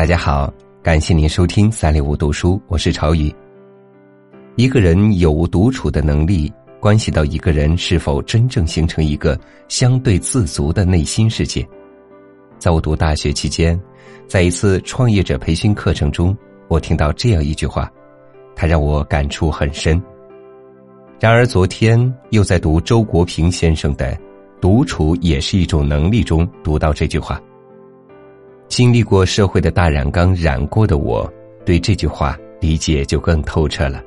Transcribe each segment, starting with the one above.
大家好，感谢您收听三六五读书，我是朝雨。一个人有无独处的能力，关系到一个人是否真正形成一个相对自足的内心世界。在我读大学期间，在一次创业者培训课程中，我听到这样一句话，它让我感触很深。然而昨天又在读周国平先生的《独处也是一种能力》中读到这句话。经历过社会的大染缸染过的我，对这句话理解就更透彻了。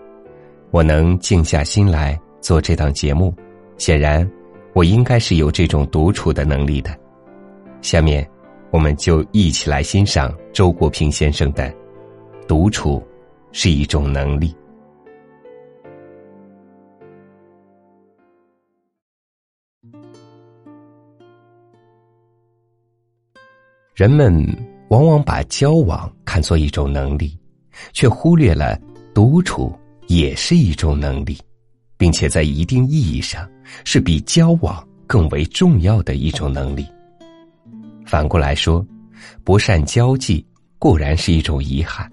我能静下心来做这档节目，显然，我应该是有这种独处的能力的。下面，我们就一起来欣赏周国平先生的《独处是一种能力》。人们往往把交往看作一种能力，却忽略了独处也是一种能力，并且在一定意义上是比交往更为重要的一种能力。反过来说，不善交际固然是一种遗憾，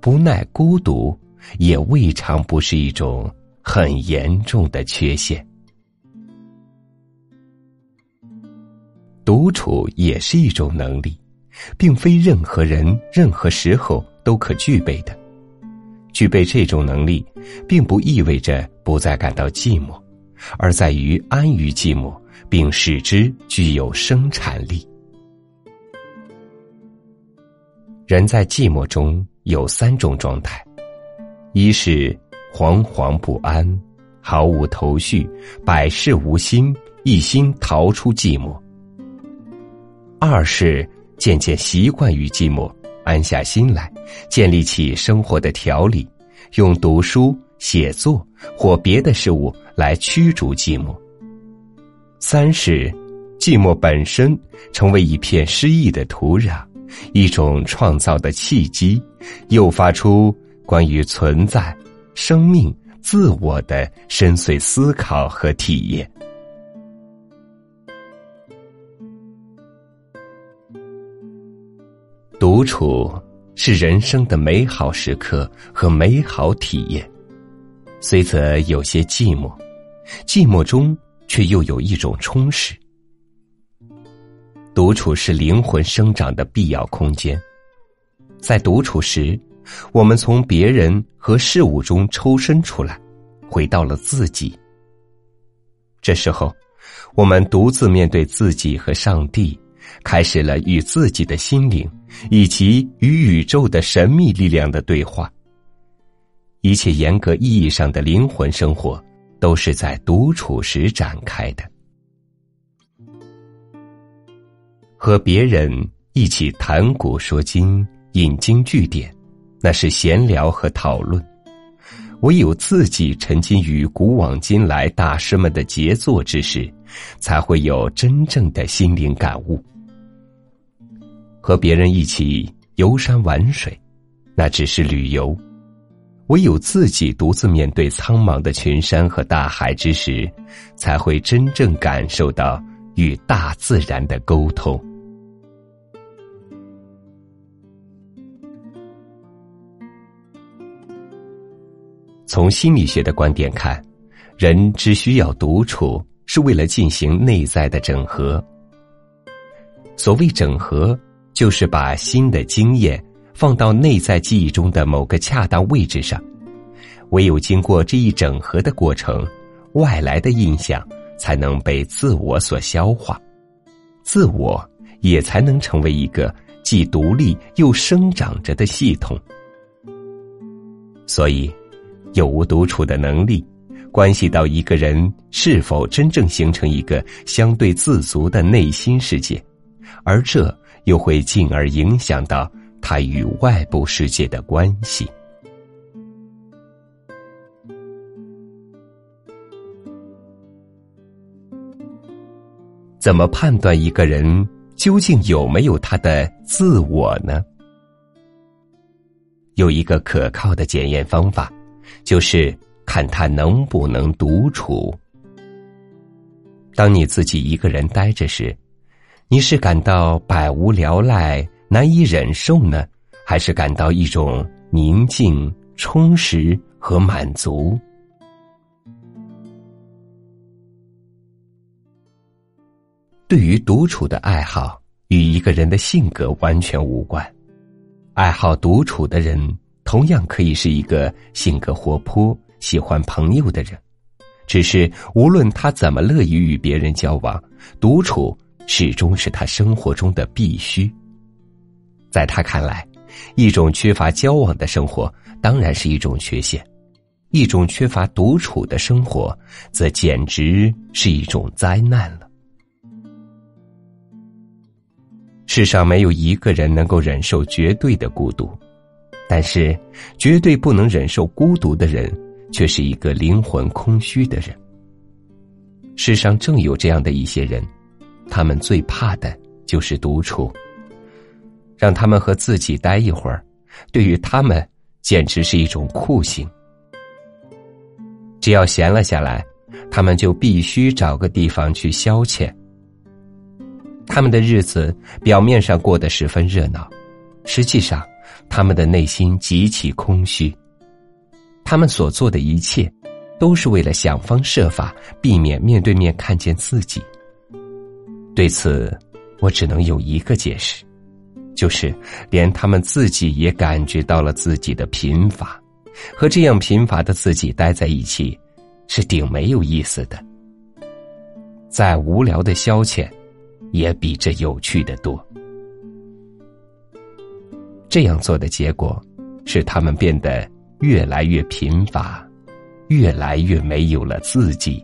不耐孤独也未尝不是一种很严重的缺陷。独处也是一种能力，并非任何人、任何时候都可具备的。具备这种能力，并不意味着不再感到寂寞，而在于安于寂寞，并使之具有生产力。人在寂寞中有三种状态：一是惶惶不安，毫无头绪，百事无心，一心逃出寂寞。二是渐渐习惯于寂寞，安下心来，建立起生活的条理，用读书、写作或别的事物来驱逐寂寞。三是寂寞本身成为一片诗意的土壤，一种创造的契机，诱发出关于存在、生命、自我的深邃思考和体验。独处是人生的美好时刻和美好体验，虽则有些寂寞，寂寞中却又有一种充实。独处是灵魂生长的必要空间，在独处时，我们从别人和事物中抽身出来，回到了自己。这时候，我们独自面对自己和上帝。开始了与自己的心灵，以及与宇宙的神秘力量的对话。一切严格意义上的灵魂生活，都是在独处时展开的。和别人一起谈古说今、引经据典，那是闲聊和讨论；唯有自己沉浸于古往今来大师们的杰作之时，才会有真正的心灵感悟。和别人一起游山玩水，那只是旅游；唯有自己独自面对苍茫的群山和大海之时，才会真正感受到与大自然的沟通。从心理学的观点看，人只需要独处，是为了进行内在的整合。所谓整合。就是把新的经验放到内在记忆中的某个恰当位置上，唯有经过这一整合的过程，外来的印象才能被自我所消化，自我也才能成为一个既独立又生长着的系统。所以，有无独处的能力，关系到一个人是否真正形成一个相对自足的内心世界，而这。又会进而影响到他与外部世界的关系。怎么判断一个人究竟有没有他的自我呢？有一个可靠的检验方法，就是看他能不能独处。当你自己一个人呆着时。你是感到百无聊赖、难以忍受呢，还是感到一种宁静、充实和满足。对于独处的爱好，与一个人的性格完全无关。爱好独处的人，同样可以是一个性格活泼、喜欢朋友的人。只是无论他怎么乐意与别人交往，独处始终是他生活中的必须。在他看来，一种缺乏交往的生活当然是一种缺陷；一种缺乏独处的生活，则简直是一种灾难了。世上没有一个人能够忍受绝对的孤独，但是绝对不能忍受孤独的人，却是一个灵魂空虚的人。世上正有这样的一些人，他们最怕的就是独处。让他们和自己待一会儿，对于他们简直是一种酷刑。只要闲了下来，他们就必须找个地方去消遣。他们的日子表面上过得十分热闹，实际上，他们的内心极其空虚。他们所做的一切，都是为了想方设法避免面对面看见自己。对此，我只能有一个解释，就是连他们自己也感觉到了自己的贫乏，和这样贫乏的自己待在一起，是顶没有意思的。再无聊的消遣。也比这有趣的多。这样做的结果，是他们变得越来越贫乏，越来越没有了自己，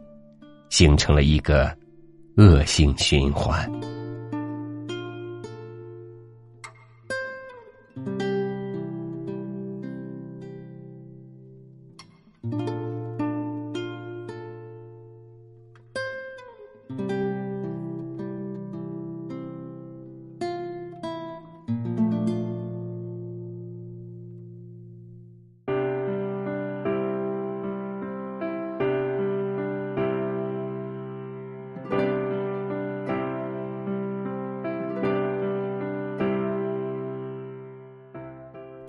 形成了一个恶性循环。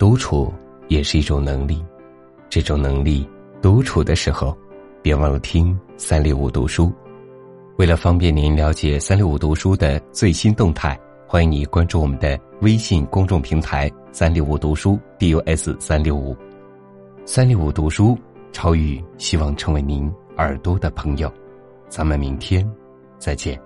独处也是一种能力，这种能力，独处的时候，别忘了听三六五读书。为了方便您了解三六五读书的最新动态，欢迎你关注我们的微信公众平台“三六五读书 ”，DUS 三六五，三六五读书，超宇希望成为您耳朵的朋友。咱们明天再见。